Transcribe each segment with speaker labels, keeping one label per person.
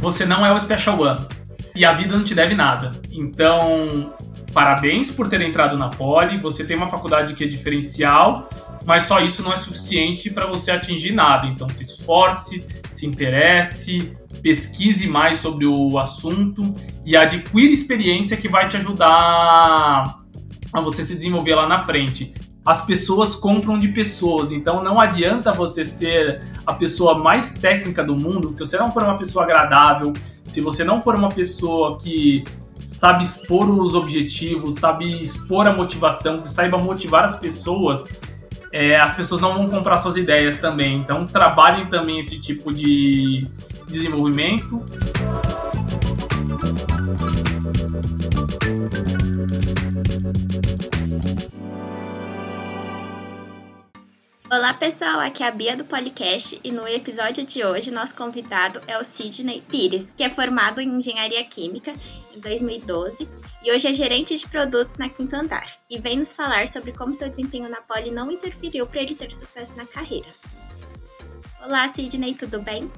Speaker 1: Você não é o Special One. E a vida não te deve nada. Então, parabéns por ter entrado na Poli. Você tem uma faculdade que é diferencial, mas só isso não é suficiente para você atingir nada. Então, se esforce, se interesse, pesquise mais sobre o assunto e adquira experiência que vai te ajudar a você se desenvolver lá na frente. As pessoas compram de pessoas, então não adianta você ser a pessoa mais técnica do mundo se você não for uma pessoa agradável, se você não for uma pessoa que sabe expor os objetivos, sabe expor a motivação, que saiba motivar as pessoas, é, as pessoas não vão comprar suas ideias também. Então, trabalhem também esse tipo de desenvolvimento.
Speaker 2: Olá pessoal, aqui é a Bia do Policast e no episódio de hoje nosso convidado é o Sidney Pires, que é formado em Engenharia Química em 2012 e hoje é gerente de produtos na Quinto Andar e vem nos falar sobre como seu desempenho na Poli não interferiu para ele ter sucesso na carreira. Olá Sidney, tudo bem?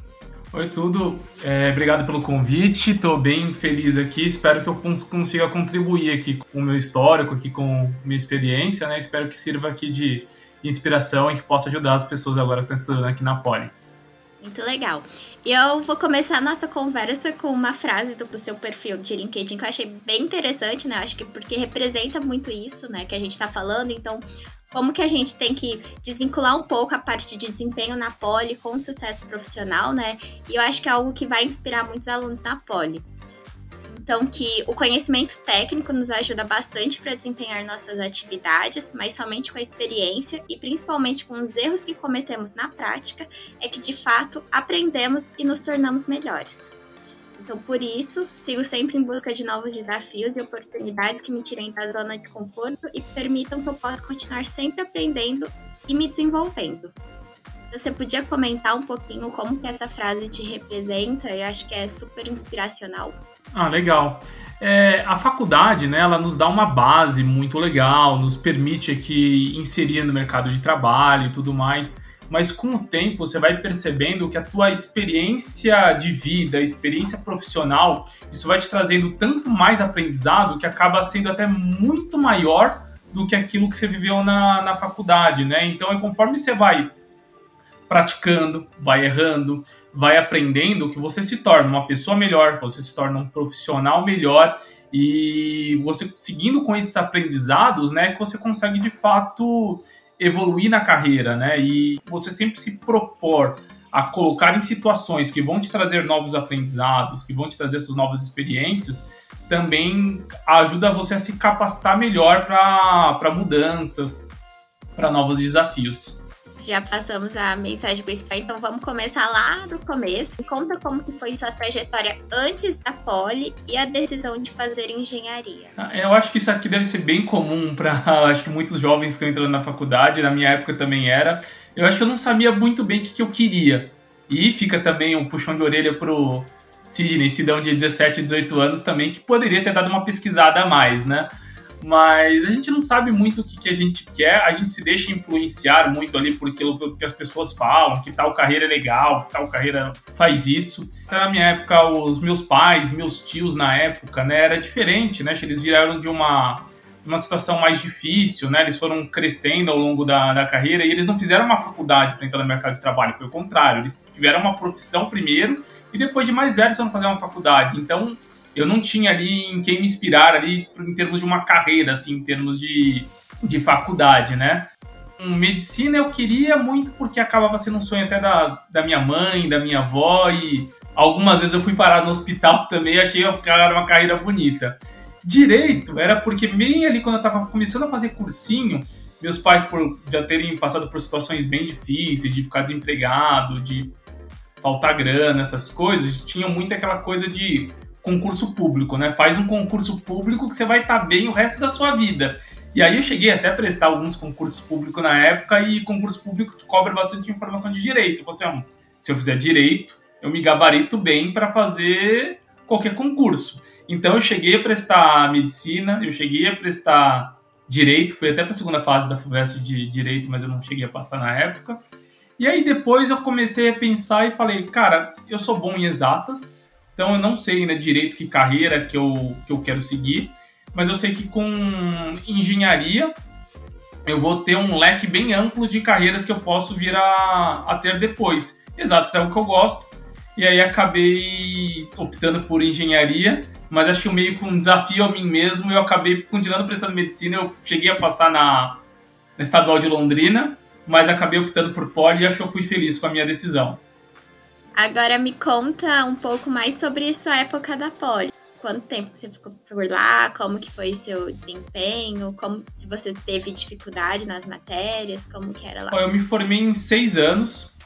Speaker 1: Oi, tudo. É, obrigado pelo convite. Estou bem feliz aqui. Espero que eu consiga contribuir aqui com o meu histórico, aqui com minha experiência, né? Espero que sirva aqui de de inspiração e que possa ajudar as pessoas agora que estão estudando aqui na Poli.
Speaker 2: Muito legal. E eu vou começar a nossa conversa com uma frase do, do, seu perfil de LinkedIn que eu achei bem interessante, né? Acho que porque representa muito isso, né? Que a gente está falando. Então, como que a gente tem que desvincular um pouco a parte de desempenho na Poli com o sucesso profissional, né? E eu acho que é algo que vai inspirar muitos alunos na Poli. Então, que o conhecimento técnico nos ajuda bastante para desempenhar nossas atividades, mas somente com a experiência e principalmente com os erros que cometemos na prática é que de fato aprendemos e nos tornamos melhores. Então, por isso, sigo sempre em busca de novos desafios e oportunidades que me tirem da zona de conforto e permitam que eu possa continuar sempre aprendendo e me desenvolvendo. Você podia comentar um pouquinho como que essa frase te representa? Eu acho que é super inspiracional.
Speaker 1: Ah, legal. É, a faculdade, né, ela nos dá uma base muito legal, nos permite aqui inserir no mercado de trabalho e tudo mais, mas com o tempo você vai percebendo que a tua experiência de vida, experiência profissional, isso vai te trazendo tanto mais aprendizado que acaba sendo até muito maior do que aquilo que você viveu na, na faculdade, né? Então, é conforme você vai praticando, vai errando, vai aprendendo que você se torna uma pessoa melhor, você se torna um profissional melhor e você seguindo com esses aprendizados, né, que você consegue de fato evoluir na carreira, né? E você sempre se propor a colocar em situações que vão te trazer novos aprendizados, que vão te trazer essas novas experiências, também ajuda você a se capacitar melhor para mudanças, para novos desafios
Speaker 2: já passamos a mensagem principal, então vamos começar lá do começo. Conta como que foi sua trajetória antes da Poli e a decisão de fazer engenharia.
Speaker 1: Ah, eu acho que isso aqui deve ser bem comum para acho que muitos jovens que estão entrando na faculdade, na minha época também era. Eu acho que eu não sabia muito bem o que, que eu queria. E fica também um puxão de orelha pro Sidney, Sidão de 17, 18 anos também, que poderia ter dado uma pesquisada a mais, né? Mas a gente não sabe muito o que, que, a gente quer, a gente se deixa influenciar muito ali por aquilo que as pessoas falam, que tal carreira é legal, que tal carreira faz isso. Na minha época, os meus pais, meus tios na época, né, era diferente, né? Eles vieram de uma, uma situação mais difícil, né? Eles foram crescendo ao longo da, da carreira e eles não fizeram uma faculdade para entrar no mercado de trabalho, foi o contrário. Eles tiveram uma profissão primeiro e depois de mais velhos foram fazer uma faculdade. Então, eu não tinha ali em quem me inspirar ali em termos de uma carreira, assim, em termos de, de faculdade, né? Medicina eu queria muito porque acabava sendo um sonho até da, da minha mãe, da minha avó e algumas vezes eu fui parar no hospital também e achei era uma carreira bonita. Direito era porque bem ali quando eu estava começando a fazer cursinho, meus pais por já terem passado por situações bem difíceis, de ficar desempregado, de faltar grana, essas coisas, tinham muito aquela coisa de concurso público, né? Faz um concurso público que você vai estar tá bem o resto da sua vida. E aí eu cheguei até a prestar alguns concursos públicos na época e concurso público cobra bastante informação de direito. Você, assim, se eu fizer direito, eu me gabarito bem para fazer qualquer concurso. Então eu cheguei a prestar medicina, eu cheguei a prestar direito, fui até para a segunda fase da FUVEST de direito, mas eu não cheguei a passar na época. E aí depois eu comecei a pensar e falei, cara, eu sou bom em exatas, então eu não sei né, direito que carreira que eu, que eu quero seguir, mas eu sei que com engenharia eu vou ter um leque bem amplo de carreiras que eu posso vir a, a ter depois. Exatas é o que eu gosto, e aí acabei optando por engenharia, mas acho que meio com um desafio a mim mesmo, eu acabei continuando prestando medicina, eu cheguei a passar na, na Estadual de Londrina, mas acabei optando por poli e acho que eu fui feliz com a minha decisão.
Speaker 2: Agora me conta um pouco mais sobre sua época da poli. Quanto tempo você ficou por lá? Como que foi seu desempenho? Como se você teve dificuldade nas matérias? Como que era lá?
Speaker 1: Eu me formei em seis anos.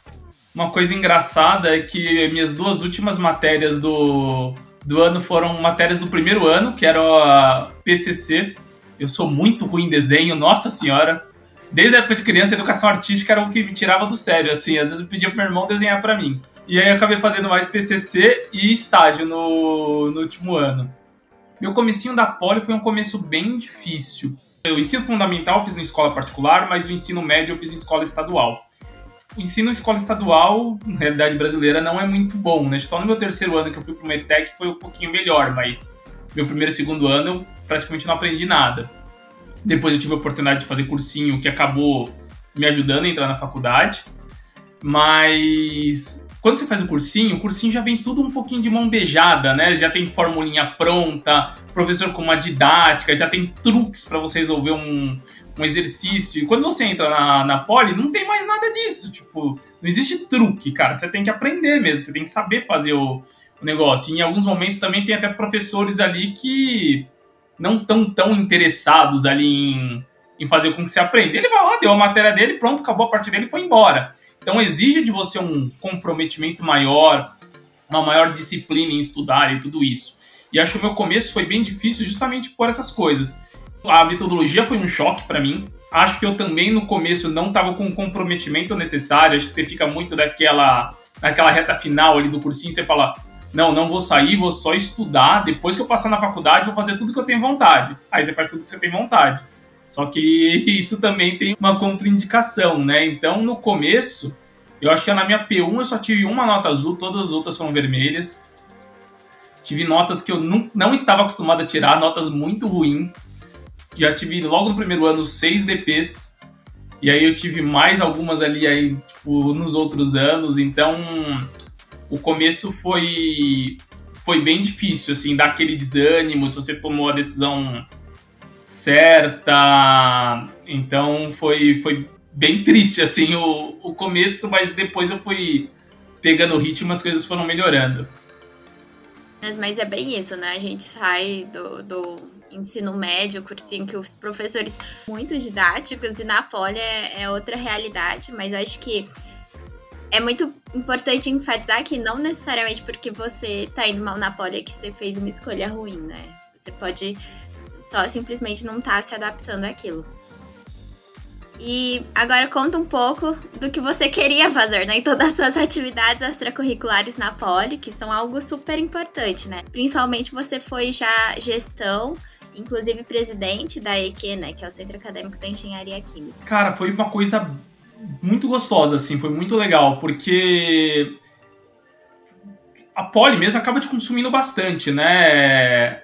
Speaker 1: Uma coisa engraçada é que minhas duas últimas matérias do, do ano foram matérias do primeiro ano, que era a PCC. Eu sou muito ruim em desenho, nossa senhora. Desde a época de criança, educação artística era o que me tirava do sério, assim. Às vezes eu pedia pro meu irmão desenhar para mim. E aí eu acabei fazendo mais PCC e estágio no, no último ano. Meu comecinho da Poli foi um começo bem difícil. O ensino fundamental eu fiz em escola particular, mas o ensino médio eu fiz em escola estadual o ensino escola estadual, na realidade brasileira, não é muito bom, né? Só no meu terceiro ano que eu fui pro METEC foi um pouquinho melhor, mas meu primeiro e segundo ano eu praticamente não aprendi nada. Depois eu tive a oportunidade de fazer cursinho que acabou me ajudando a entrar na faculdade. Mas quando você faz o cursinho, o cursinho já vem tudo um pouquinho de mão beijada, né? Já tem formulinha pronta, professor com uma didática, já tem truques para você resolver um, um exercício. E quando você entra na, na poli, não tem mais nada disso. Tipo, não existe truque, cara. Você tem que aprender mesmo, você tem que saber fazer o, o negócio. E em alguns momentos também tem até professores ali que não estão tão interessados ali em, em fazer com que você aprenda. Ele vai lá, deu a matéria dele, pronto, acabou a parte dele e foi embora. Então exige de você um comprometimento maior, uma maior disciplina em estudar e tudo isso. E acho que o meu começo foi bem difícil justamente por essas coisas a metodologia foi um choque para mim. Acho que eu também no começo não estava com o comprometimento necessário. Acho que você fica muito daquela, naquela reta final ali do cursinho, você fala: não, não vou sair, vou só estudar. Depois que eu passar na faculdade, vou fazer tudo que eu tenho vontade. Aí você faz tudo que você tem vontade. Só que isso também tem uma contraindicação, né? Então, no começo, eu acho que na minha P1 eu só tive uma nota azul, todas as outras foram vermelhas. Tive notas que eu não, não estava acostumado a tirar, notas muito ruins já tive logo no primeiro ano seis DPs. E aí eu tive mais algumas ali aí, tipo, nos outros anos. Então, o começo foi foi bem difícil, assim, dar aquele desânimo, se você tomou a decisão certa. Então, foi, foi bem triste, assim, o, o começo, mas depois eu fui pegando o ritmo, as coisas foram melhorando.
Speaker 2: Mas, mas é bem isso, né? A gente sai do, do ensino médio, cursinho, que os professores muito didáticos e na poli é, é outra realidade, mas eu acho que é muito importante enfatizar que não necessariamente porque você tá indo mal na poli é que você fez uma escolha ruim, né? Você pode só simplesmente não tá se adaptando àquilo. E agora conta um pouco do que você queria fazer, né? Em todas as suas atividades extracurriculares na Poli, que são algo super importante, né? Principalmente você foi já gestão inclusive presidente da EQ, né, que é o Centro Acadêmico da Engenharia Química.
Speaker 1: Cara, foi uma coisa muito gostosa, assim, foi muito legal, porque a Poli mesmo acaba te consumindo bastante, né?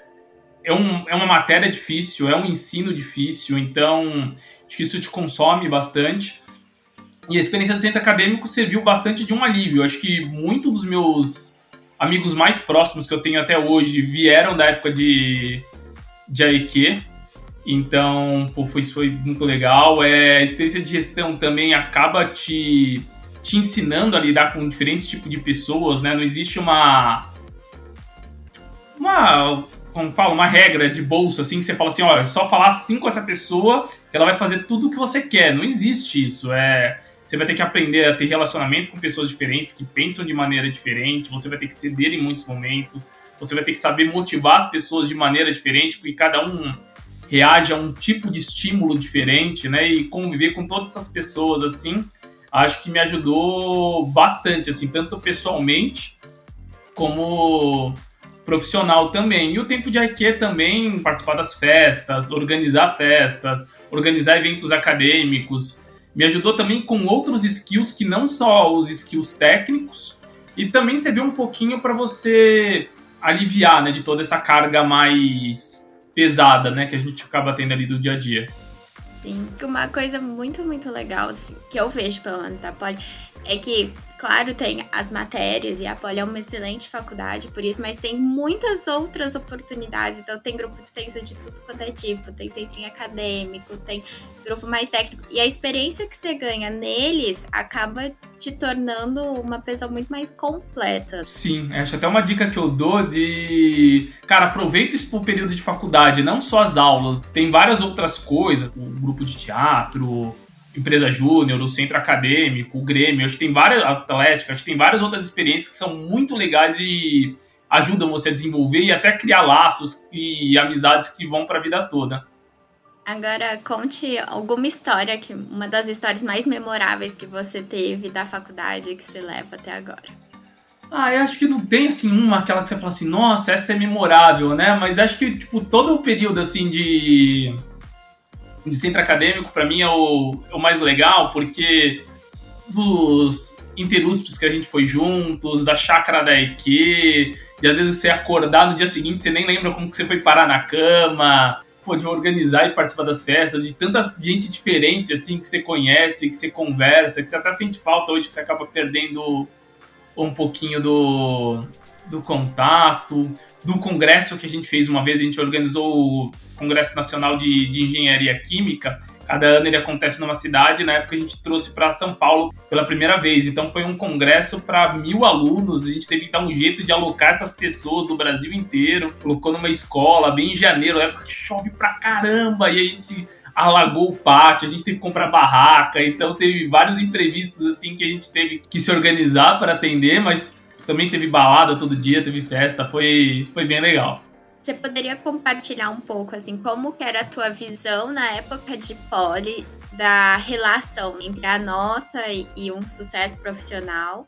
Speaker 1: É, um, é uma matéria difícil, é um ensino difícil, então acho que isso te consome bastante. E a experiência do centro acadêmico serviu bastante de um alívio. Acho que muitos dos meus amigos mais próximos que eu tenho até hoje vieram da época de, de AEQ. Então, pô, isso foi muito legal. É, a experiência de gestão também acaba te, te ensinando a lidar com diferentes tipos de pessoas, né? Não existe uma. Uma. Como fala, uma regra de bolsa, assim, que você fala assim: olha, só falar assim com essa pessoa que ela vai fazer tudo o que você quer. Não existe isso. É. Você vai ter que aprender a ter relacionamento com pessoas diferentes, que pensam de maneira diferente, você vai ter que ceder em muitos momentos, você vai ter que saber motivar as pessoas de maneira diferente, porque cada um reage a um tipo de estímulo diferente, né? E conviver com todas essas pessoas assim, acho que me ajudou bastante, assim, tanto pessoalmente como profissional também. E o tempo de IQ também, participar das festas, organizar festas, organizar eventos acadêmicos. me ajudou também com outros skills que não só os skills técnicos, e também serviu um pouquinho para você aliviar, né, de toda essa carga mais pesada, né, que a gente acaba tendo ali do dia a dia.
Speaker 2: Sim, uma coisa muito, muito legal, assim, que eu vejo pelo menos da Poli, é que, claro, tem as matérias e a Poli é uma excelente faculdade por isso, mas tem muitas outras oportunidades. Então, tem grupo de extensão de tudo quanto é tipo, tem centrinho acadêmico, tem grupo mais técnico. E a experiência que você ganha neles acaba te tornando uma pessoa muito mais completa.
Speaker 1: Sim, acho até uma dica que eu dou de. Cara, aproveita isso pro período de faculdade, não só as aulas. Tem várias outras coisas, o grupo de teatro, empresa júnior, o centro acadêmico, o Grêmio, acho que tem várias atléticas, acho que tem várias outras experiências que são muito legais e ajudam você a desenvolver e até criar laços e amizades que vão para a vida toda.
Speaker 2: Agora conte alguma história que uma das histórias mais memoráveis que você teve da faculdade que você leva até agora.
Speaker 1: Ah, eu acho que não tem assim uma aquela que você fala assim, nossa, essa é memorável, né? Mas acho que tipo todo o período assim de de centro acadêmico, para mim, é o, é o mais legal, porque dos interuspes que a gente foi juntos, da chácara da EQ, de às vezes você acordar no dia seguinte, você nem lembra como que você foi parar na cama, pô, de organizar e participar das festas, de tanta gente diferente, assim, que você conhece, que você conversa, que você até sente falta hoje, que você acaba perdendo um pouquinho do, do contato, do congresso que a gente fez uma vez, a gente organizou o Congresso Nacional de, de Engenharia Química. Cada ano ele acontece numa cidade, na época a gente trouxe para São Paulo pela primeira vez. Então foi um congresso para mil alunos, a gente teve que dar um jeito de alocar essas pessoas do Brasil inteiro. Colocou numa escola, bem em janeiro, época que chove pra caramba, e a gente alagou o pátio, a gente teve que comprar barraca, então teve vários imprevistos assim que a gente teve que se organizar para atender, mas também teve balada todo dia, teve festa, foi, foi bem legal.
Speaker 2: Você poderia compartilhar um pouco, assim, como que era a tua visão na época de poli da relação entre a nota e um sucesso profissional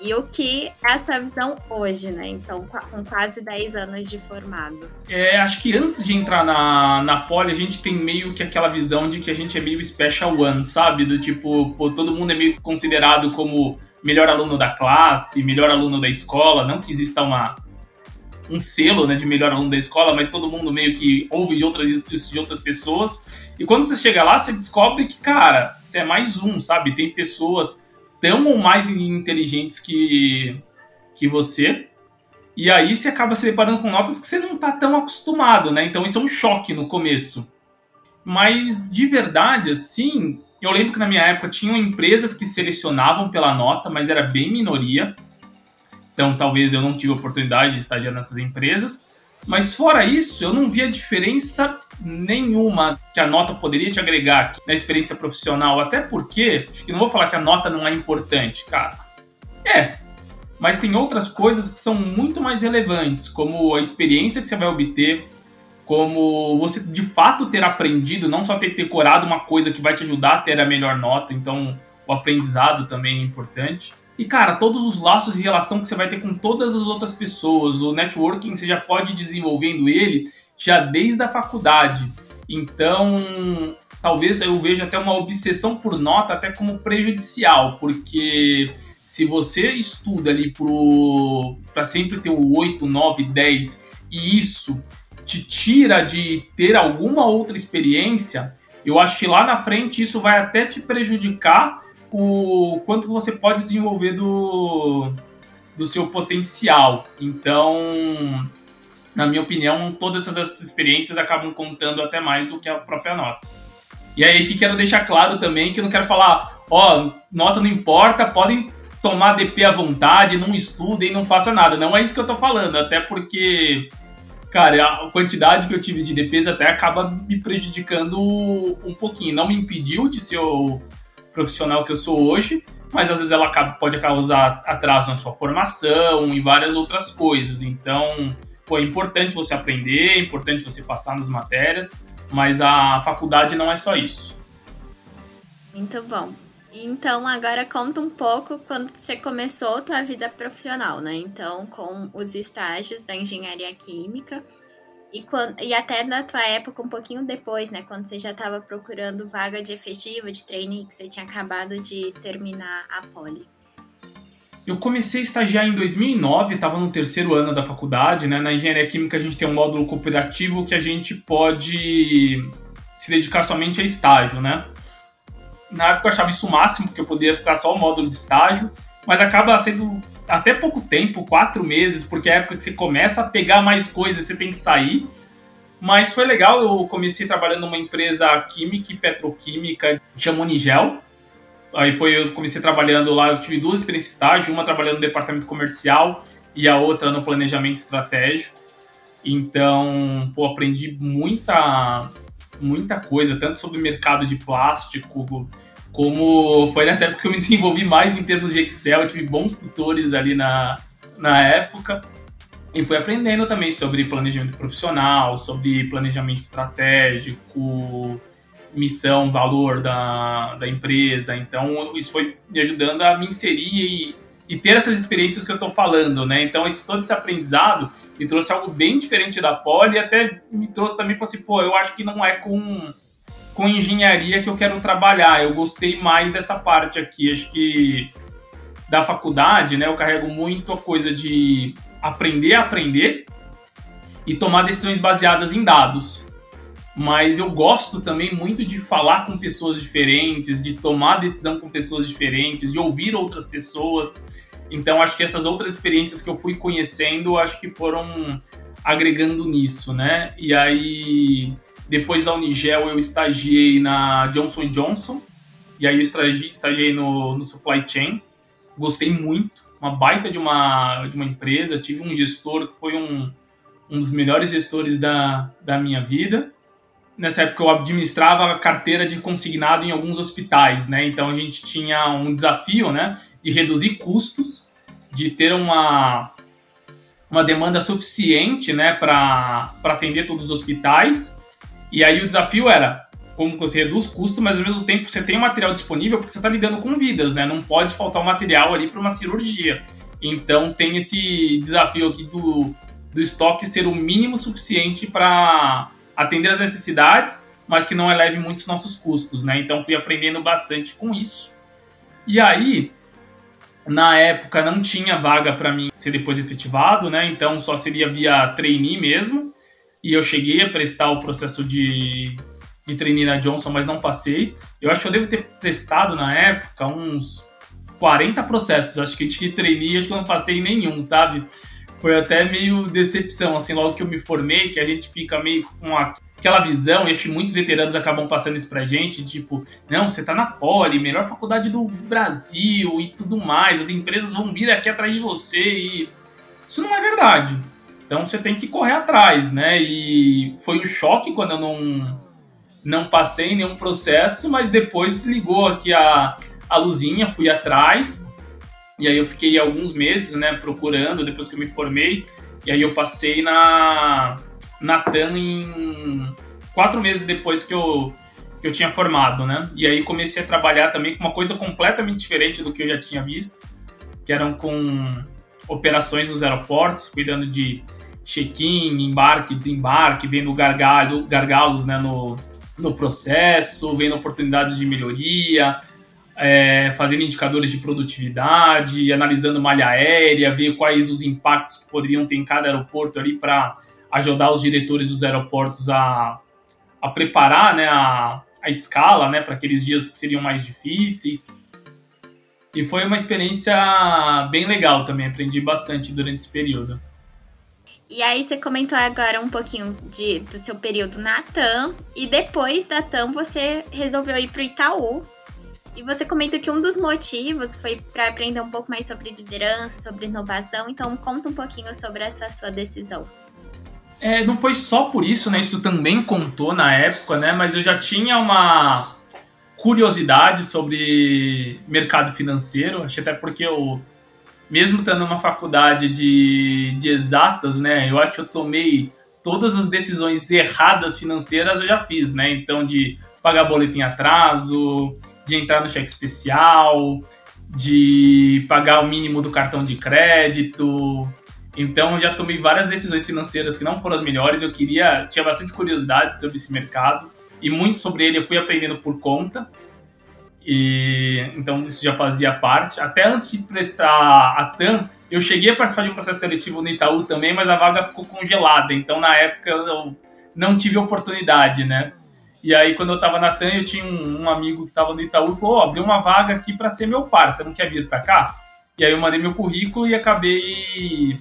Speaker 2: e o que é a sua visão hoje, né? Então, com quase 10 anos de formado.
Speaker 1: É, acho que antes de entrar na, na Poli, a gente tem meio que aquela visão de que a gente é meio special one, sabe? Do tipo, pô, todo mundo é meio considerado como melhor aluno da classe, melhor aluno da escola, não que exista uma, um selo né, de melhor aluno da escola, mas todo mundo meio que ouve de outras, de outras pessoas. E quando você chega lá, você descobre que, cara, você é mais um, sabe? Tem pessoas tão ou mais inteligentes que, que você. E aí você acaba se deparando com notas que você não tá tão acostumado, né? Então isso é um choque no começo. Mas de verdade, assim, eu lembro que na minha época tinham empresas que selecionavam pela nota, mas era bem minoria. Então talvez eu não tive oportunidade de estagiar nessas empresas. Mas fora isso, eu não via diferença nenhuma que a nota poderia te agregar na experiência profissional. Até porque, acho que não vou falar que a nota não é importante, cara. É, mas tem outras coisas que são muito mais relevantes, como a experiência que você vai obter, como você de fato ter aprendido, não só ter decorado uma coisa que vai te ajudar a ter a melhor nota, então o aprendizado também é importante. E cara, todos os laços de relação que você vai ter com todas as outras pessoas, o networking você já pode ir desenvolvendo ele já desde a faculdade. Então, talvez eu veja até uma obsessão por nota até como prejudicial, porque se você estuda ali para sempre ter o 8, 9, 10 e isso te tira de ter alguma outra experiência, eu acho que lá na frente isso vai até te prejudicar o quanto você pode desenvolver do, do seu potencial. Então, na minha opinião, todas essas experiências acabam contando até mais do que a própria nota. E aí que quero deixar claro também que eu não quero falar, ó, nota não importa, podem tomar DP à vontade, não estudem, não façam nada. Não é isso que eu tô falando, até porque cara, a quantidade que eu tive de DPs até acaba me prejudicando um pouquinho. Não me impediu de ser o profissional que eu sou hoje, mas às vezes ela pode causar atraso na sua formação e várias outras coisas. Então, pô, é importante você aprender, é importante você passar nas matérias, mas a faculdade não é só isso.
Speaker 2: Muito bom. Então, agora conta um pouco quando você começou a tua vida profissional, né? Então, com os estágios da engenharia química. E, quando, e até na tua época, um pouquinho depois, né? Quando você já estava procurando vaga de efetivo, de trainee, que você tinha acabado de terminar a poli.
Speaker 1: Eu comecei a estagiar em 2009, estava no terceiro ano da faculdade, né? Na engenharia química a gente tem um módulo cooperativo que a gente pode se dedicar somente a estágio, né? Na época eu achava isso o máximo, porque eu poderia ficar só o módulo de estágio, mas acaba sendo até pouco tempo, quatro meses, porque é a época que você começa a pegar mais coisas, você tem que sair. Mas foi legal, eu comecei trabalhando numa empresa química e petroquímica, chama Unigel. Aí foi, eu comecei trabalhando lá, eu tive duas experiências de estágio, uma trabalhando no departamento comercial e a outra no planejamento estratégico. Então, pô, aprendi muita, muita coisa, tanto sobre mercado de plástico, como foi nessa época que eu me desenvolvi mais em termos de Excel, eu tive bons tutores ali na, na época. E fui aprendendo também sobre planejamento profissional, sobre planejamento estratégico, missão, valor da, da empresa. Então, isso foi me ajudando a me inserir e, ter essas experiências que eu estou falando, né? Então, esse, todo esse aprendizado me trouxe algo bem diferente da Poli e até me trouxe também, falei assim, pô, eu acho que não é com com engenharia que eu quero trabalhar. Eu gostei mais dessa parte aqui. Acho que da faculdade, né, eu carrego muito a coisa de aprender a aprender e tomar decisões baseadas em dados. Mas eu gosto também muito de falar com pessoas diferentes, de tomar decisão com pessoas diferentes, de ouvir outras pessoas. Então acho que essas outras experiências que eu fui conhecendo, acho que foram agregando nisso, né? E aí depois da Unigel, eu estagiei na Johnson Johnson. E aí eu estagiei, estagiei no, no supply chain. Gostei muito. Uma baita de uma, de uma empresa. Tive um gestor que foi um, um dos melhores gestores da, da minha vida. Nessa época eu administrava a carteira de consignado em alguns hospitais, né? Então a gente tinha um desafio, né? De reduzir custos, de ter uma, uma demanda suficiente, né? Para atender todos os hospitais e aí o desafio era como você reduz custo, mas ao mesmo tempo você tem o material disponível porque você está lidando com vidas, né? Não pode faltar o material ali para uma cirurgia. Então tem esse desafio aqui do, do estoque ser o mínimo suficiente para atender as necessidades, mas que não eleve muito os nossos custos, né? Então fui aprendendo bastante com isso. E aí, na época não tinha vaga para mim ser depois efetivado, né? Então só seria via trainee mesmo e eu cheguei a prestar o processo de, de trainee na Johnson, mas não passei. Eu acho que eu devo ter prestado na época uns 40 processos, acho que de trainee, acho que eu não passei nenhum, sabe? Foi até meio decepção, assim, logo que eu me formei, que a gente fica meio com aquela visão, e acho que muitos veteranos acabam passando isso pra gente, tipo, não, você tá na Poli, melhor faculdade do Brasil e tudo mais, as empresas vão vir aqui atrás de você e isso não é verdade. Então você tem que correr atrás, né? E foi um choque quando eu não, não passei nenhum processo, mas depois ligou aqui a, a luzinha, fui atrás. E aí eu fiquei alguns meses, né, procurando, depois que eu me formei. E aí eu passei na, na TAN em quatro meses depois que eu, que eu tinha formado, né? E aí comecei a trabalhar também com uma coisa completamente diferente do que eu já tinha visto, que eram com operações nos aeroportos, cuidando de check-in, embarque, desembarque, vendo gargalo, gargalos né, no, no processo, vendo oportunidades de melhoria, é, fazendo indicadores de produtividade, analisando malha aérea, ver quais os impactos que poderiam ter em cada aeroporto ali para ajudar os diretores dos aeroportos a, a preparar né, a, a escala né, para aqueles dias que seriam mais difíceis. E foi uma experiência bem legal também, aprendi bastante durante esse período.
Speaker 2: E aí você comentou agora um pouquinho de, do seu período na TAM. E depois da TAM você resolveu ir para o Itaú. E você comentou que um dos motivos foi para aprender um pouco mais sobre liderança, sobre inovação. Então conta um pouquinho sobre essa sua decisão.
Speaker 1: É, não foi só por isso, né? Isso também contou na época, né? Mas eu já tinha uma curiosidade sobre mercado financeiro. Acho até porque eu mesmo estando numa faculdade de, de exatas, né? Eu acho que eu tomei todas as decisões erradas financeiras eu já fiz, né? Então, de pagar boletim em atraso, de entrar no cheque especial, de pagar o mínimo do cartão de crédito. Então já tomei várias decisões financeiras que não foram as melhores. Eu queria, tinha bastante curiosidade sobre esse mercado e muito sobre ele eu fui aprendendo por conta. E então isso já fazia parte. Até antes de prestar a TAM, eu cheguei a participar de um processo seletivo no Itaú também, mas a vaga ficou congelada. Então na época eu não tive oportunidade, né? E aí quando eu tava na TAM, eu tinha um, um amigo que tava no Itaú e falou: oh, abriu uma vaga aqui para ser meu par, você não quer vir para cá?" E aí eu mandei meu currículo e acabei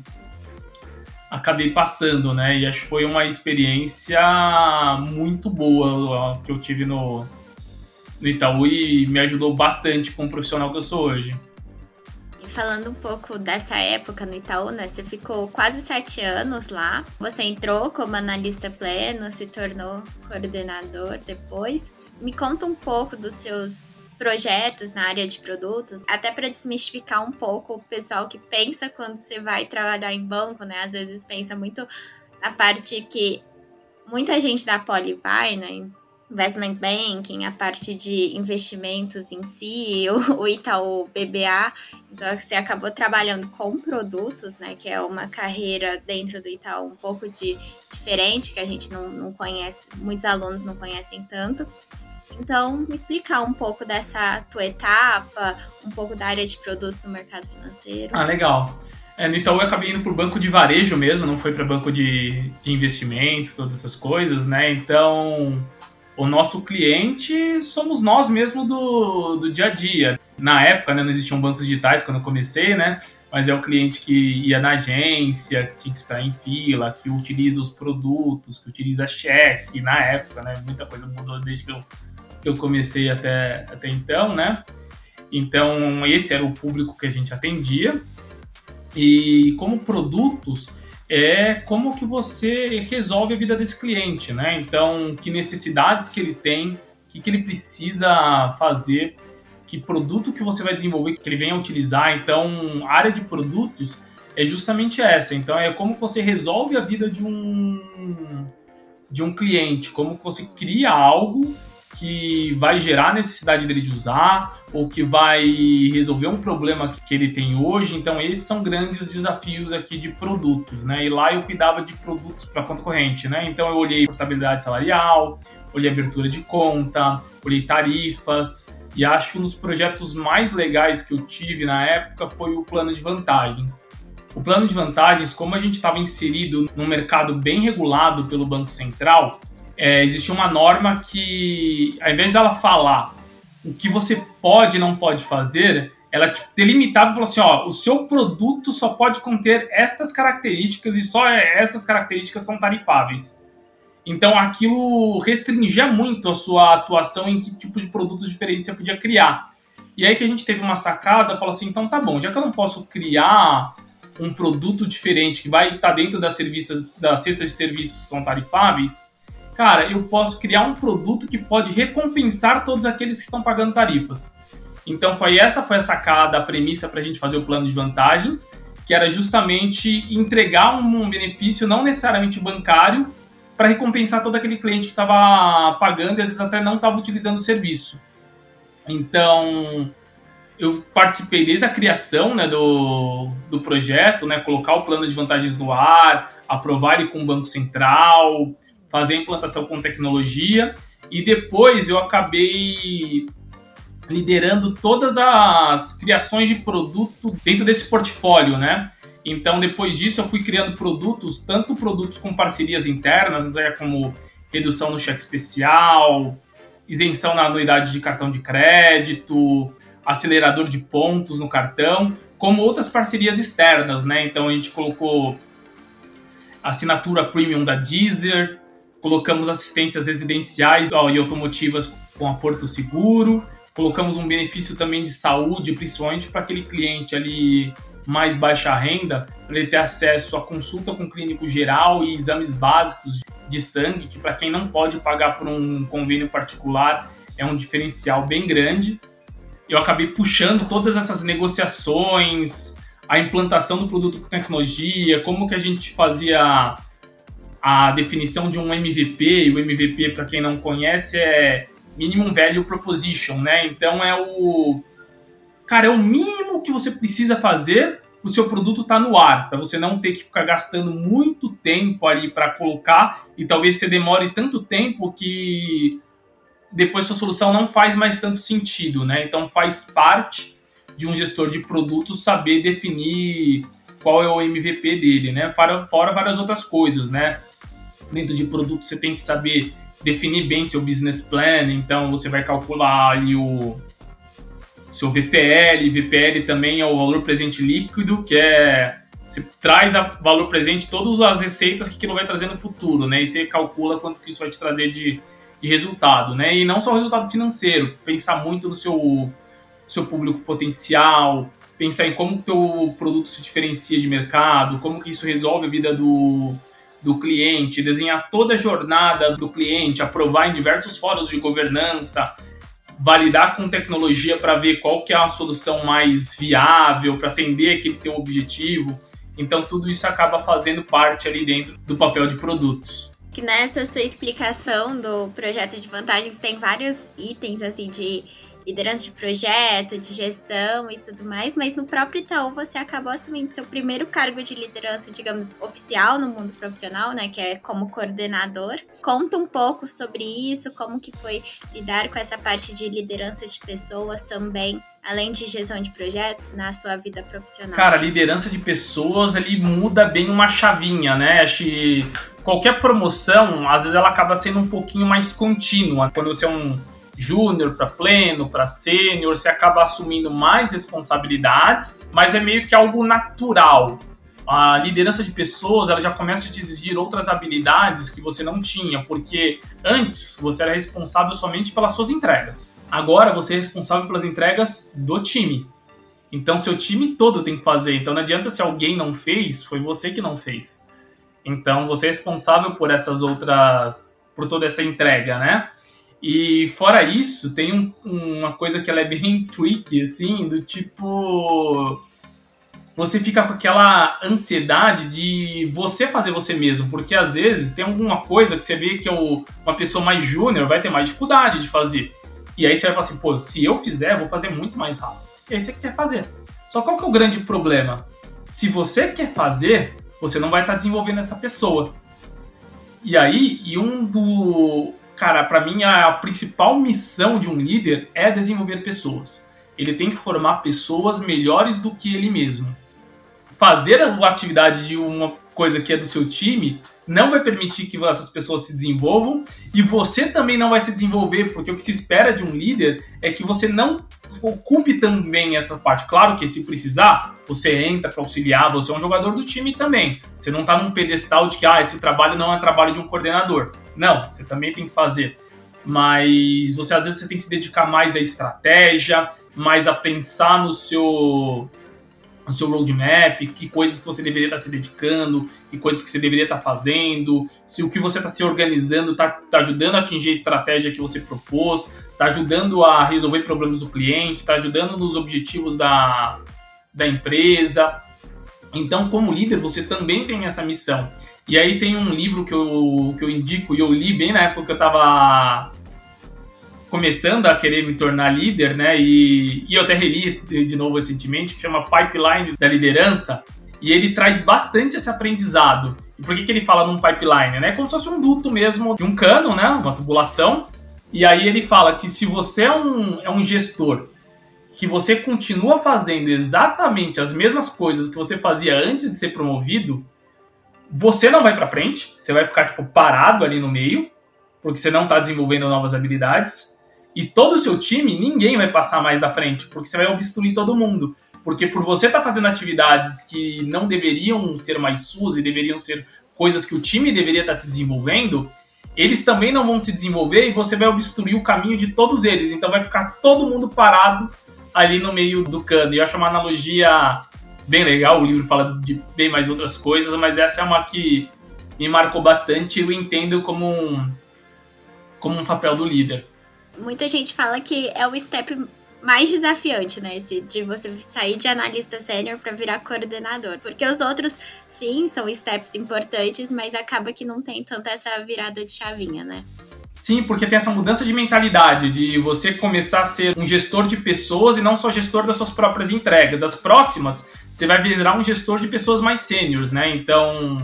Speaker 1: acabei passando, né? E acho que foi uma experiência muito boa que eu tive no no Itaú e me ajudou bastante como profissional que eu sou hoje.
Speaker 2: Falando um pouco dessa época no Itaú, né? Você ficou quase sete anos lá. Você entrou como analista pleno, se tornou coordenador depois. Me conta um pouco dos seus projetos na área de produtos, até para desmistificar um pouco o pessoal que pensa quando você vai trabalhar em banco, né? Às vezes pensa muito na parte que muita gente da Poli vai, né? Investment banking, a parte de investimentos em si, o, o Itaú BBA. Então, você acabou trabalhando com produtos, né? Que é uma carreira dentro do Itaú um pouco de, diferente, que a gente não, não conhece, muitos alunos não conhecem tanto. Então, me explicar um pouco dessa tua etapa, um pouco da área de produtos no mercado financeiro.
Speaker 1: Ah, legal. É, no Itaú eu acabei indo por banco de varejo mesmo, não foi para banco de, de investimentos, todas essas coisas, né? Então, o nosso cliente somos nós mesmo do, do dia a dia. Na época, né, não existiam bancos digitais quando eu comecei, né? Mas é o cliente que ia na agência, que tinha que esperar em fila, que utiliza os produtos, que utiliza cheque, na época, né? Muita coisa mudou desde que eu, que eu comecei até, até então, né? Então, esse era o público que a gente atendia. E como produtos, é como que você resolve a vida desse cliente, né? Então, que necessidades que ele tem, o que, que ele precisa fazer, que produto que você vai desenvolver, que ele venha utilizar. Então, a área de produtos é justamente essa. Então, é como você resolve a vida de um de um cliente, como você cria algo que vai gerar a necessidade dele de usar ou que vai resolver um problema que ele tem hoje. Então, esses são grandes desafios aqui de produtos, né? E lá eu cuidava de produtos para conta corrente, né? Então, eu olhei portabilidade salarial, olhei abertura de conta, olhei tarifas. E acho que um dos projetos mais legais que eu tive na época foi o plano de vantagens. O plano de vantagens, como a gente estava inserido num mercado bem regulado pelo Banco Central, é, existia uma norma que, ao invés dela falar o que você pode e não pode fazer, ela te delimitava e falou assim: ó, o seu produto só pode conter estas características e só estas características são tarifáveis. Então aquilo restringia muito a sua atuação em que tipo de produtos diferentes você podia criar. E aí que a gente teve uma sacada, falou assim: então tá bom, já que eu não posso criar um produto diferente que vai estar dentro das, serviços, das cestas de serviços que são tarifáveis, cara, eu posso criar um produto que pode recompensar todos aqueles que estão pagando tarifas. Então foi essa foi a sacada, a premissa para a gente fazer o plano de vantagens, que era justamente entregar um benefício não necessariamente bancário para recompensar todo aquele cliente que estava pagando e às vezes até não estava utilizando o serviço. Então eu participei desde a criação né, do, do projeto, né, colocar o plano de vantagens no ar, aprovar ele com o Banco Central, fazer a implantação com tecnologia e depois eu acabei liderando todas as criações de produto dentro desse portfólio, né? Então, depois disso, eu fui criando produtos, tanto produtos com parcerias internas, né, como redução no cheque especial, isenção na anuidade de cartão de crédito, acelerador de pontos no cartão, como outras parcerias externas, né? Então, a gente colocou assinatura premium da Deezer, colocamos assistências residenciais ó, e automotivas com a Porto Seguro, colocamos um benefício também de saúde, principalmente para aquele cliente ali mais baixa renda, para ele ter acesso a consulta com clínico geral e exames básicos de sangue, que para quem não pode pagar por um convênio particular é um diferencial bem grande. Eu acabei puxando todas essas negociações, a implantação do produto com tecnologia, como que a gente fazia a definição de um MVP, e o MVP, para quem não conhece, é Minimum Value Proposition, né? Então é o. Cara, é o mínimo que você precisa fazer o seu produto estar tá no ar, para você não ter que ficar gastando muito tempo ali para colocar e talvez você demore tanto tempo que depois sua solução não faz mais tanto sentido, né? Então faz parte de um gestor de produtos saber definir qual é o MVP dele, né? Fora, fora várias outras coisas, né? Dentro de produto você tem que saber definir bem seu business plan, então você vai calcular ali o seu VPL, VPL também é o valor presente líquido, que é você traz a valor presente todas as receitas que aquilo vai trazer no futuro, né? E você calcula quanto que isso vai te trazer de, de resultado, né? E não só o resultado financeiro, pensar muito no seu, seu público potencial, pensar em como o teu produto se diferencia de mercado, como que isso resolve a vida do, do cliente, desenhar toda a jornada do cliente, aprovar em diversos fóruns de governança, validar com tecnologia para ver qual que é a solução mais viável para atender aquele teu objetivo. Então tudo isso acaba fazendo parte ali dentro do papel de produtos.
Speaker 2: Que nessa sua explicação do projeto de vantagens tem vários itens assim de liderança de projeto, de gestão e tudo mais, mas no próprio Itaú você acabou assumindo seu primeiro cargo de liderança, digamos, oficial no mundo profissional, né, que é como coordenador. Conta um pouco sobre isso, como que foi lidar com essa parte de liderança de pessoas também, além de gestão de projetos na sua vida profissional.
Speaker 1: Cara, liderança de pessoas, ele muda bem uma chavinha, né? Acho que qualquer promoção, às vezes ela acaba sendo um pouquinho mais contínua. Quando você é um júnior para pleno, para sênior, você acaba assumindo mais responsabilidades, mas é meio que algo natural. A liderança de pessoas, ela já começa a te exigir outras habilidades que você não tinha, porque antes você era responsável somente pelas suas entregas. Agora você é responsável pelas entregas do time. Então seu time todo tem que fazer. Então não adianta se alguém não fez, foi você que não fez. Então você é responsável por essas outras, por toda essa entrega, né? E fora isso, tem um, uma coisa que ela é bem tricky, assim, do tipo. Você fica com aquela ansiedade de você fazer você mesmo, porque às vezes tem alguma coisa que você vê que é o, uma pessoa mais júnior vai ter mais dificuldade de fazer. E aí você vai falar assim, pô, se eu fizer, vou fazer muito mais rápido. E aí você quer fazer. Só qual que é o grande problema? Se você quer fazer, você não vai estar desenvolvendo essa pessoa. E aí, e um do, cara, para mim a principal missão de um líder é desenvolver pessoas. Ele tem que formar pessoas melhores do que ele mesmo. Fazer a atividade de uma coisa que é do seu time não vai permitir que essas pessoas se desenvolvam e você também não vai se desenvolver, porque o que se espera de um líder é que você não ocupe também essa parte. Claro que se precisar, você entra para auxiliar, você é um jogador do time também. Você não está num pedestal de que ah, esse trabalho não é trabalho de um coordenador. Não, você também tem que fazer. Mas você às vezes você tem que se dedicar mais à estratégia, mais a pensar no seu no seu roadmap, que coisas que você deveria estar se dedicando, que coisas que você deveria estar fazendo, se o que você está se organizando está tá ajudando a atingir a estratégia que você propôs, está ajudando a resolver problemas do cliente, está ajudando nos objetivos da, da empresa. Então, como líder, você também tem essa missão. E aí tem um livro que eu, que eu indico, e eu li bem na época que eu estava começando a querer me tornar líder, né? E, e eu até reli de novo recentemente, que chama Pipeline da Liderança. E ele traz bastante esse aprendizado. E por que, que ele fala num pipeline? Né? Como se fosse um duto mesmo de um cano, né? Uma tubulação. E aí ele fala que se você é um, é um gestor que você continua fazendo exatamente as mesmas coisas que você fazia antes de ser promovido, você não vai para frente, você vai ficar tipo parado ali no meio, porque você não está desenvolvendo novas habilidades. E todo o seu time, ninguém vai passar mais da frente, porque você vai obstruir todo mundo. Porque por você estar tá fazendo atividades que não deveriam ser mais suas e deveriam ser coisas que o time deveria estar tá se desenvolvendo, eles também não vão se desenvolver e você vai obstruir o caminho de todos eles. Então vai ficar todo mundo parado ali no meio do cano. E eu acho uma analogia bem legal. O livro fala de bem mais outras coisas, mas essa é uma que me marcou bastante eu entendo como um, como um papel do líder.
Speaker 2: Muita gente fala que é o step mais desafiante, né? Esse de você sair de analista sênior para virar coordenador. Porque os outros, sim, são steps importantes, mas acaba que não tem tanta essa virada de chavinha, né?
Speaker 1: Sim, porque tem essa mudança de mentalidade, de você começar a ser um gestor de pessoas e não só gestor das suas próprias entregas. As próximas, você vai virar um gestor de pessoas mais sêniores, né? Então,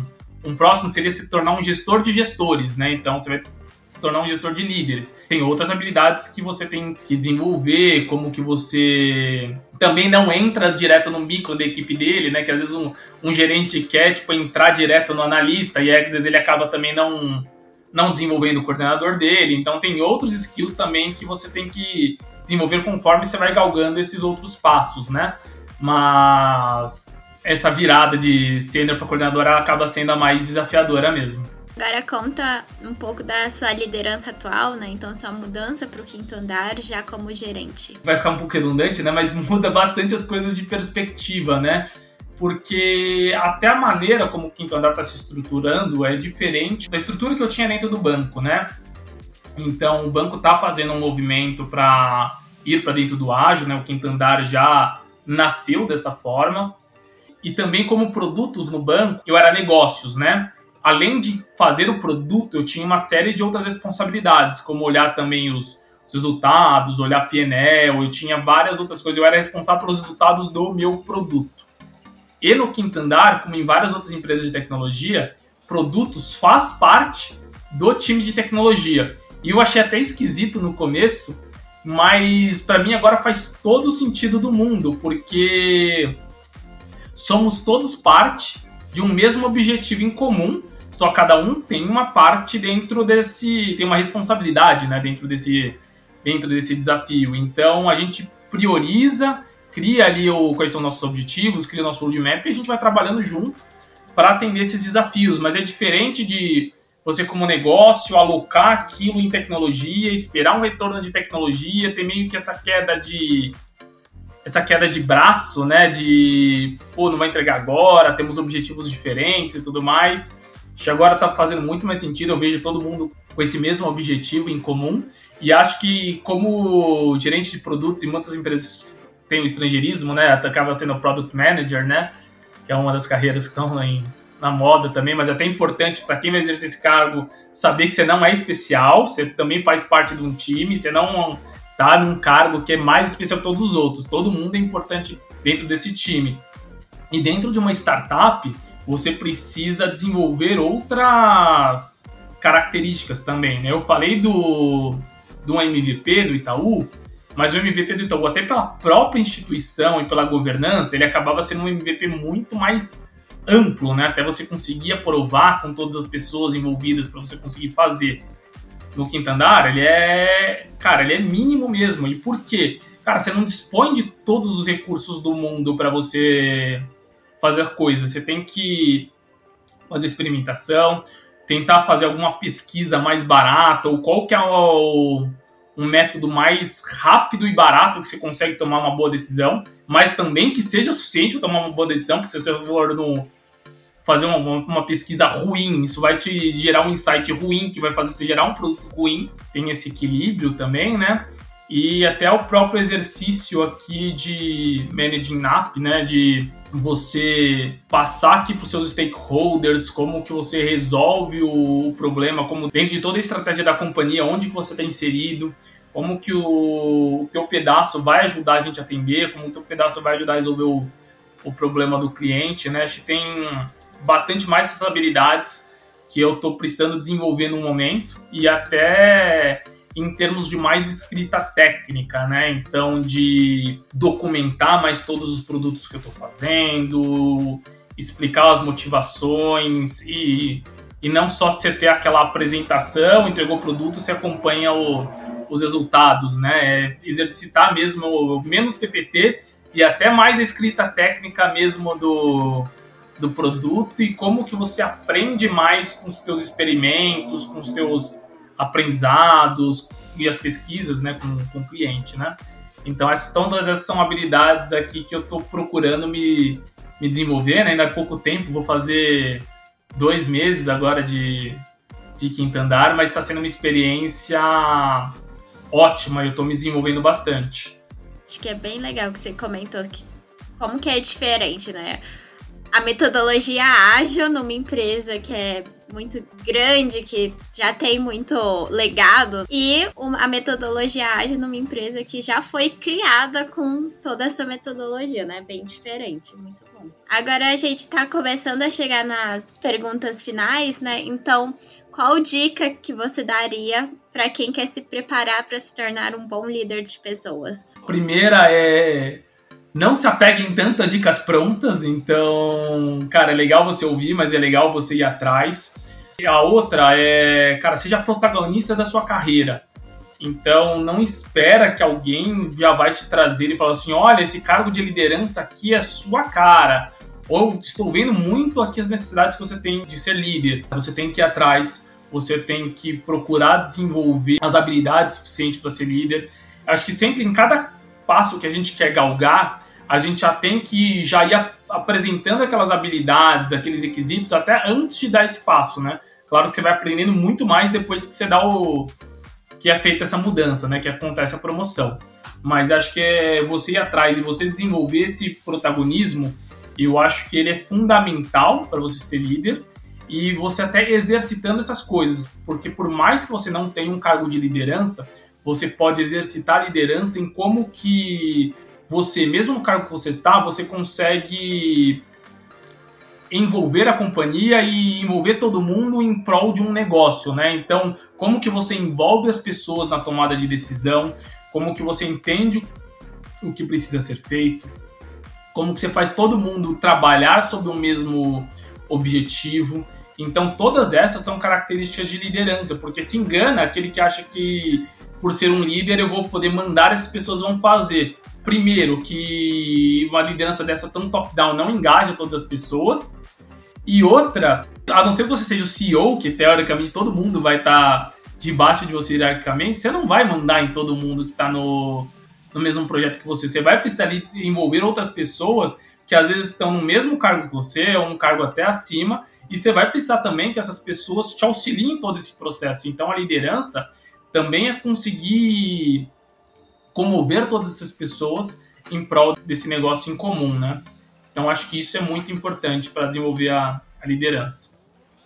Speaker 1: um próximo seria se tornar um gestor de gestores, né? Então, você vai se tornar um gestor de líderes. Tem outras habilidades que você tem que desenvolver, como que você também não entra direto no micro da equipe dele, né? Que às vezes um, um gerente quer, tipo, entrar direto no analista e às vezes ele acaba também não não desenvolvendo o coordenador dele. Então tem outros skills também que você tem que desenvolver conforme você vai galgando esses outros passos, né? Mas essa virada de sênior para coordenadora acaba sendo a mais desafiadora mesmo.
Speaker 2: Agora conta um pouco da sua liderança atual, né? Então sua mudança para o quinto andar já como gerente.
Speaker 1: Vai ficar um pouco redundante, né? Mas muda bastante as coisas de perspectiva, né? Porque até a maneira como o quinto andar está se estruturando é diferente da estrutura que eu tinha dentro do banco, né? Então o banco está fazendo um movimento para ir para dentro do ágil, né? O quinto andar já nasceu dessa forma. E também como produtos no banco, eu era negócios, né? Além de fazer o produto, eu tinha uma série de outras responsabilidades, como olhar também os resultados, olhar PNL, eu tinha várias outras coisas. Eu era responsável pelos resultados do meu produto. E no quinto andar, como em várias outras empresas de tecnologia, produtos faz parte do time de tecnologia. E eu achei até esquisito no começo, mas para mim agora faz todo o sentido do mundo, porque somos todos parte de um mesmo objetivo em comum, só cada um tem uma parte dentro desse, tem uma responsabilidade, né, dentro desse dentro desse desafio. Então a gente prioriza cria ali o, quais são nossos objetivos, cria o nosso roadmap e a gente vai trabalhando junto para atender esses desafios. Mas é diferente de você, como negócio, alocar aquilo em tecnologia, esperar um retorno de tecnologia, ter meio que essa queda de. Essa queda de braço, né? De pô, não vai entregar agora, temos objetivos diferentes e tudo mais. Acho que agora está fazendo muito mais sentido. Eu vejo todo mundo com esse mesmo objetivo em comum. E acho que, como gerente de produtos em muitas empresas tem o estrangeirismo, né? Acaba sendo product manager, né? Que é uma das carreiras que estão em, na moda também, mas é até importante para quem vai exercer esse cargo saber que você não é especial, você também faz parte de um time, você não tá num cargo que é mais especial que todos os outros. Todo mundo é importante dentro desse time. E dentro de uma startup, você precisa desenvolver outras características também, né? Eu falei do, do MVP do Itaú, mas o MVP do Itaú, até pela própria instituição e pela governança, ele acabava sendo um MVP muito mais amplo, né? Até você conseguir aprovar com todas as pessoas envolvidas para você conseguir fazer. No quinto andar, ele é, cara, ele é mínimo mesmo. E por quê? Cara, você não dispõe de todos os recursos do mundo para você fazer coisas. Você tem que fazer experimentação, tentar fazer alguma pesquisa mais barata, ou qual que é o, um método mais rápido e barato que você consegue tomar uma boa decisão, mas também que seja suficiente para tomar uma boa decisão, porque se você for no, fazer uma, uma, pesquisa ruim, isso vai te gerar um insight ruim, que vai fazer você gerar um produto ruim. Tem esse equilíbrio também, né? E até o próprio exercício aqui de managing app, né? De você passar aqui para os seus stakeholders como que você resolve o, problema, como dentro de toda a estratégia da companhia, onde que você está inserido, como que o, o teu pedaço vai ajudar a gente a atender, como o teu pedaço vai ajudar a resolver o, o problema do cliente, né? Acho que tem bastante mais essas habilidades que eu estou precisando desenvolver no momento e até em termos de mais escrita técnica, né? Então, de documentar mais todos os produtos que eu estou fazendo, explicar as motivações e, e não só você ter aquela apresentação, entregou o produto, você acompanha o, os resultados, né? É exercitar mesmo menos PPT e até mais a escrita técnica mesmo do, do produto e como que você aprende mais com os teus experimentos, com os teus aprendizados e as pesquisas né, com, com o cliente, né? Então, essas, então, todas essas são habilidades aqui que eu estou procurando me, me desenvolver, né? Ainda há pouco tempo, vou fazer dois meses agora de, de quinto andar, mas está sendo uma experiência ótima, eu estou me desenvolvendo bastante.
Speaker 2: Acho que é bem legal que você comentou que, como que é diferente, né? A metodologia ágil numa empresa que é muito grande, que já tem muito legado, e a metodologia ágil numa empresa que já foi criada com toda essa metodologia, né? Bem diferente, muito bom. Agora a gente tá começando a chegar nas perguntas finais, né? Então, qual dica que você daria para quem quer se preparar para se tornar um bom líder de pessoas?
Speaker 1: primeira é não se apeguem tanto a dicas prontas, então, cara, é legal você ouvir, mas é legal você ir atrás. E a outra é, cara, seja protagonista da sua carreira. Então, não espera que alguém já vai te trazer e falar assim: olha, esse cargo de liderança aqui é sua cara. Ou estou vendo muito aqui as necessidades que você tem de ser líder. Você tem que ir atrás, você tem que procurar desenvolver as habilidades suficientes para ser líder. Acho que sempre em cada passo que a gente quer galgar, a gente já tem que já ir apresentando aquelas habilidades, aqueles requisitos, até antes de dar esse passo, né? Claro que você vai aprendendo muito mais depois que você dá o. que é feita essa mudança, né? Que acontece a promoção. Mas acho que é você ir atrás e você desenvolver esse protagonismo, eu acho que ele é fundamental para você ser líder e você até exercitando essas coisas, porque por mais que você não tenha um cargo de liderança, você pode exercitar liderança em como que você, mesmo no cargo que você está, você consegue envolver a companhia e envolver todo mundo em prol de um negócio, né? Então, como que você envolve as pessoas na tomada de decisão, como que você entende o que precisa ser feito, como que você faz todo mundo trabalhar sob o mesmo objetivo. Então, todas essas são características de liderança, porque se engana aquele que acha que por ser um líder, eu vou poder mandar essas pessoas vão fazer. Primeiro, que uma liderança dessa tão top-down não engaja todas as pessoas. E outra, a não ser que você seja o CEO, que teoricamente todo mundo vai estar tá debaixo de você hierarquicamente, você não vai mandar em todo mundo que está no, no mesmo projeto que você. Você vai precisar envolver outras pessoas que às vezes estão no mesmo cargo que você, ou um cargo até acima, e você vai precisar também que essas pessoas te auxiliem em todo esse processo. Então a liderança também é conseguir comover todas essas pessoas em prol desse negócio em comum, né? Então acho que isso é muito importante para desenvolver a, a liderança.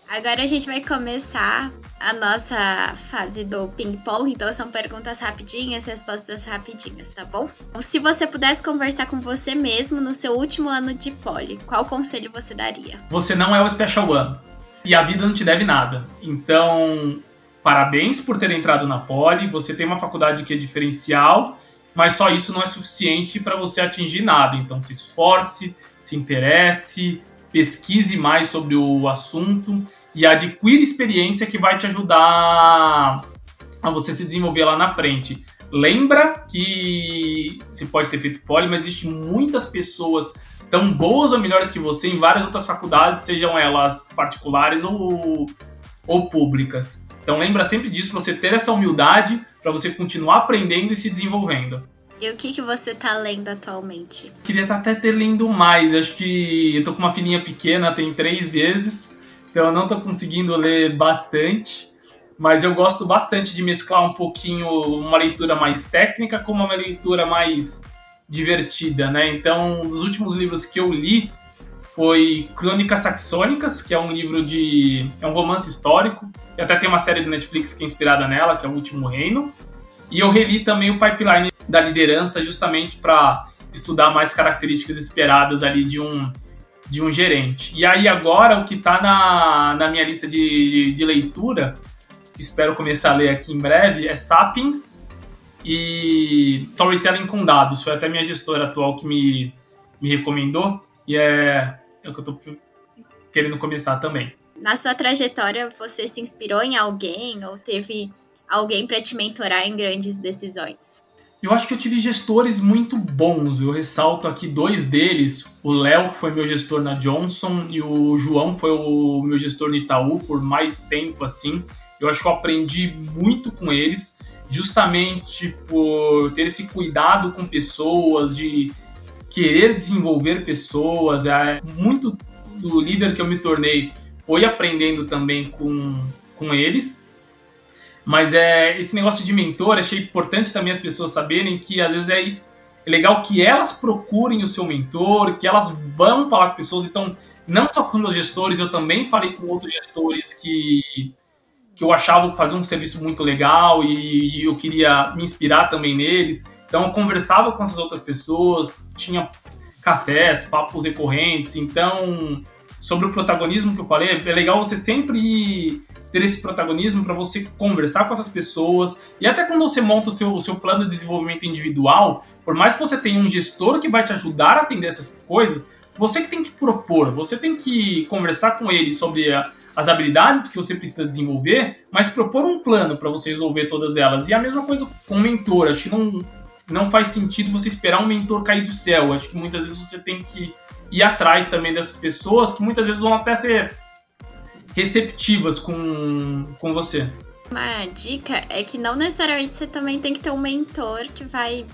Speaker 2: Agora a gente vai começar a nossa fase do ping-pong, então são perguntas rapidinhas, respostas rapidinhas, tá bom? Se você pudesse conversar com você mesmo no seu último ano de poli, qual conselho você daria?
Speaker 1: Você não é o Special One e a vida não te deve nada. Então, parabéns por ter entrado na Poli, você tem uma faculdade que é diferencial, mas só isso não é suficiente para você atingir nada. Então se esforce, se interesse, pesquise mais sobre o assunto e adquira experiência que vai te ajudar a você se desenvolver lá na frente. Lembra que você pode ter feito poli, mas existem muitas pessoas tão boas ou melhores que você em várias outras faculdades, sejam elas particulares ou, ou públicas. Então lembra sempre disso para você ter essa humildade, para você continuar aprendendo e se desenvolvendo.
Speaker 2: E o que, que você tá lendo atualmente?
Speaker 1: Queria tá até ter lendo mais. Acho que eu tô com uma filhinha pequena, tem três vezes, então eu não tô conseguindo ler bastante. Mas eu gosto bastante de mesclar um pouquinho uma leitura mais técnica com uma leitura mais divertida, né? Então, um dos últimos livros que eu li foi Crônicas Saxônicas, que é um livro de. é um romance histórico, e até tem uma série do Netflix que é inspirada nela, que é O Último Reino. E eu reli também o Pipeline da Liderança, justamente para estudar mais características esperadas ali de um, de um gerente. E aí agora o que está na, na minha lista de, de leitura, espero começar a ler aqui em breve, é Sapiens e Storytelling com Dados. Foi até minha gestora atual que me, me recomendou. E é é o que eu tô querendo começar também.
Speaker 2: Na sua trajetória, você se inspirou em alguém ou teve alguém para te mentorar em grandes decisões?
Speaker 1: Eu acho que eu tive gestores muito bons. Eu ressalto aqui dois deles: o Léo, que foi meu gestor na Johnson, e o João, que foi o meu gestor no Itaú por mais tempo assim. Eu acho que eu aprendi muito com eles, justamente por ter esse cuidado com pessoas, de querer desenvolver pessoas. É, muito do líder que eu me tornei foi aprendendo também com, com eles. Mas é esse negócio de mentor, achei importante também as pessoas saberem que às vezes é, é legal que elas procurem o seu mentor, que elas vão falar com pessoas. Então, não só com meus gestores, eu também falei com outros gestores que, que eu achava faziam um serviço muito legal e, e eu queria me inspirar também neles. Então eu conversava com essas outras pessoas, tinha cafés, papos recorrentes. Então, sobre o protagonismo que eu falei, é legal você sempre ter esse protagonismo para você conversar com essas pessoas. E até quando você monta o seu, o seu plano de desenvolvimento individual, por mais que você tenha um gestor que vai te ajudar a atender essas coisas, você que tem que propor, você tem que conversar com ele sobre a, as habilidades que você precisa desenvolver, mas propor um plano para você resolver todas elas. E a mesma coisa com o mentor. Acho que não, não faz sentido você esperar um mentor cair do céu. Acho que muitas vezes você tem que ir atrás também dessas pessoas que muitas vezes vão até ser receptivas com, com você.
Speaker 2: Uma dica é que não necessariamente você também tem que ter um mentor que vai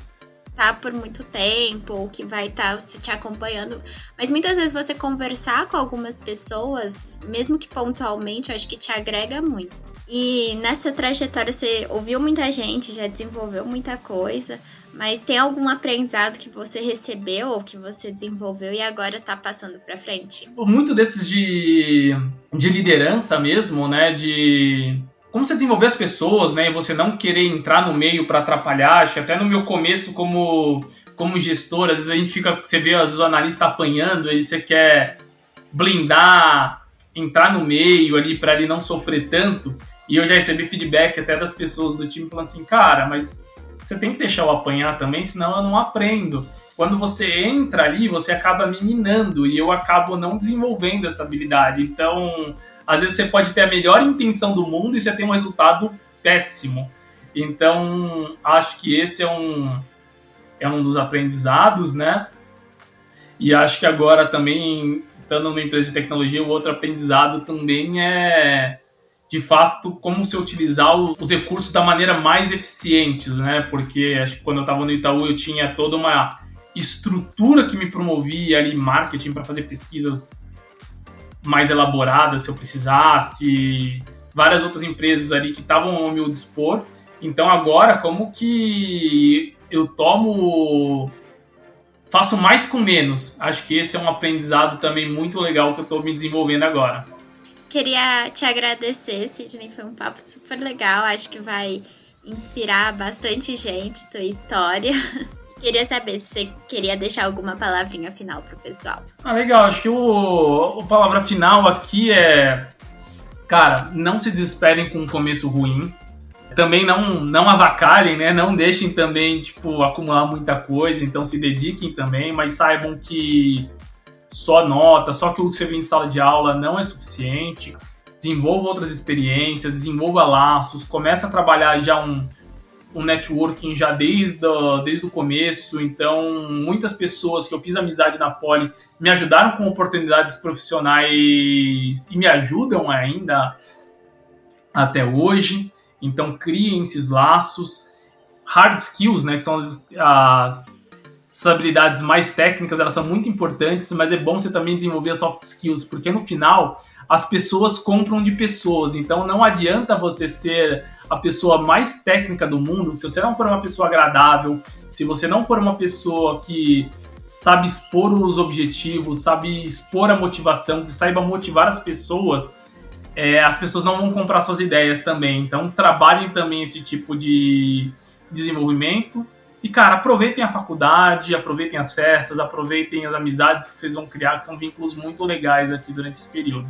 Speaker 2: estar tá por muito tempo ou que vai estar tá te acompanhando. Mas muitas vezes você conversar com algumas pessoas, mesmo que pontualmente, eu acho que te agrega muito. E nessa trajetória você ouviu muita gente, já desenvolveu muita coisa, mas tem algum aprendizado que você recebeu ou que você desenvolveu e agora está passando para frente?
Speaker 1: Muito desses de, de liderança mesmo, né? De como você desenvolver as pessoas, né? E você não querer entrar no meio para atrapalhar. Acho que até no meu começo como, como gestor, às vezes a gente fica, você vê os analistas apanhando e você quer blindar, entrar no meio ali para ele não sofrer tanto. E eu já recebi feedback até das pessoas do time falando assim, cara, mas você tem que deixar eu apanhar também, senão eu não aprendo. Quando você entra ali, você acaba me minando e eu acabo não desenvolvendo essa habilidade. Então, às vezes você pode ter a melhor intenção do mundo e você tem um resultado péssimo. Então, acho que esse é um, é um dos aprendizados, né? E acho que agora também, estando numa empresa de tecnologia, o outro aprendizado também é de fato, como se utilizar os recursos da maneira mais eficiente, né? Porque acho que quando eu estava no Itaú eu tinha toda uma estrutura que me promovia ali marketing para fazer pesquisas mais elaboradas se eu precisasse, várias outras empresas ali que estavam ao meu dispor. Então agora como que eu tomo faço mais com menos. Acho que esse é um aprendizado também muito legal que eu estou me desenvolvendo agora.
Speaker 2: Queria te agradecer, Sidney. Foi um papo super legal. Acho que vai inspirar bastante gente, tua história. Queria saber se você queria deixar alguma palavrinha final pro pessoal.
Speaker 1: Ah, legal. Acho que o, o palavra final aqui é. Cara, não se desesperem com um começo ruim. Também não, não avacalhem, né? Não deixem também, tipo, acumular muita coisa. Então se dediquem também, mas saibam que só nota, só que o que você vê em sala de aula não é suficiente. Desenvolva outras experiências, desenvolva laços, começa a trabalhar já um, um networking já desde, o, desde o começo. Então, muitas pessoas que eu fiz amizade na Poli me ajudaram com oportunidades profissionais e me ajudam ainda até hoje. Então, criem esses laços. Hard skills, né, que são as, as essas habilidades mais técnicas, elas são muito importantes, mas é bom você também desenvolver soft skills, porque no final as pessoas compram de pessoas, então não adianta você ser a pessoa mais técnica do mundo se você não for uma pessoa agradável, se você não for uma pessoa que sabe expor os objetivos, sabe expor a motivação, que saiba motivar as pessoas, é, as pessoas não vão comprar suas ideias também. Então trabalhem também esse tipo de desenvolvimento e, cara, aproveitem a faculdade, aproveitem as festas, aproveitem as amizades que vocês vão criar, que são vínculos muito legais aqui durante esse período.